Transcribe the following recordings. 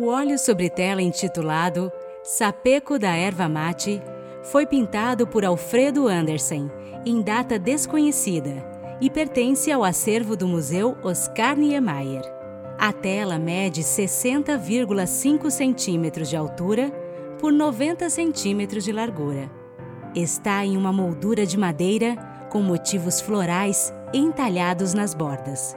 O óleo sobre tela intitulado Sapeco da Erva Mate foi pintado por Alfredo Andersen em data desconhecida e pertence ao acervo do Museu Oscar Niemeyer. A tela mede 60,5 centímetros de altura por 90 centímetros de largura. Está em uma moldura de madeira com motivos florais entalhados nas bordas.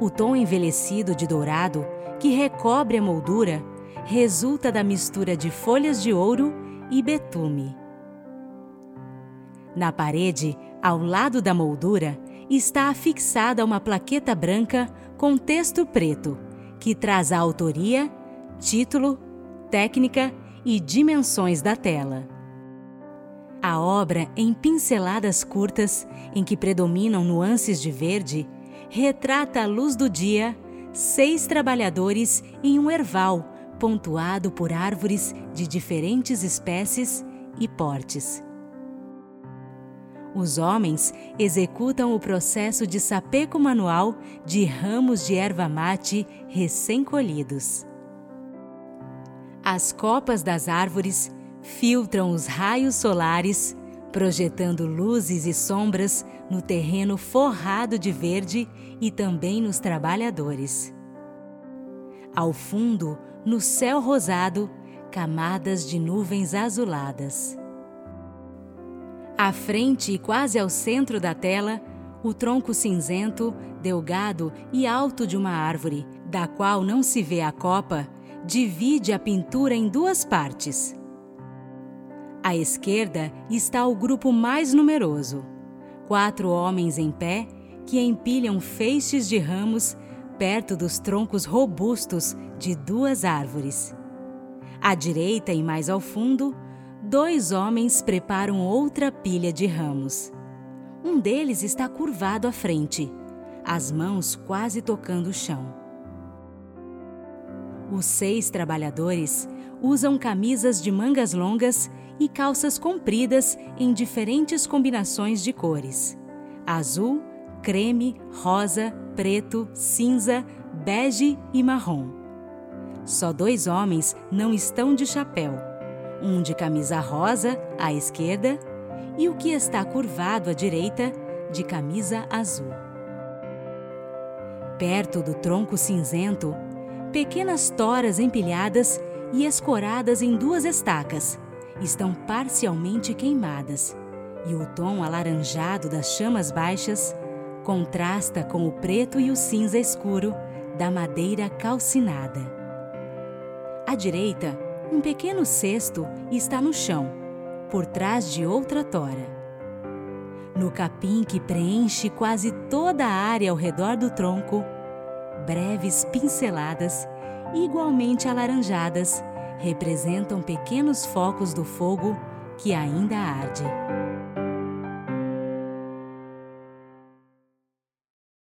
O tom envelhecido de dourado que recobre a moldura resulta da mistura de folhas de ouro e betume. Na parede, ao lado da moldura, está afixada uma plaqueta branca com texto preto, que traz a autoria, título, técnica e dimensões da tela. A obra, em pinceladas curtas, em que predominam nuances de verde, retrata a luz do dia seis trabalhadores em um erval pontuado por árvores de diferentes espécies e portes. Os homens executam o processo de sapeco manual de ramos de erva mate recém-colhidos. As copas das árvores filtram os raios solares, projetando luzes e sombras no terreno forrado de verde e também nos trabalhadores. Ao fundo, no céu rosado, camadas de nuvens azuladas. À frente e quase ao centro da tela, o tronco cinzento, delgado e alto de uma árvore, da qual não se vê a copa, divide a pintura em duas partes. À esquerda está o grupo mais numeroso, quatro homens em pé que empilham feixes de ramos perto dos troncos robustos de duas árvores. À direita e mais ao fundo, dois homens preparam outra pilha de ramos. Um deles está curvado à frente, as mãos quase tocando o chão. Os seis trabalhadores usam camisas de mangas longas e calças compridas em diferentes combinações de cores: azul, creme, rosa, preto, cinza, bege e marrom. Só dois homens não estão de chapéu. Um de camisa rosa à esquerda e o que está curvado à direita de camisa azul. Perto do tronco cinzento, pequenas toras empilhadas e escoradas em duas estacas estão parcialmente queimadas, e o tom alaranjado das chamas baixas contrasta com o preto e o cinza escuro da madeira calcinada. À direita, um pequeno cesto está no chão, por trás de outra tora. No capim que preenche quase toda a área ao redor do tronco, breves pinceladas, igualmente alaranjadas, representam pequenos focos do fogo que ainda arde.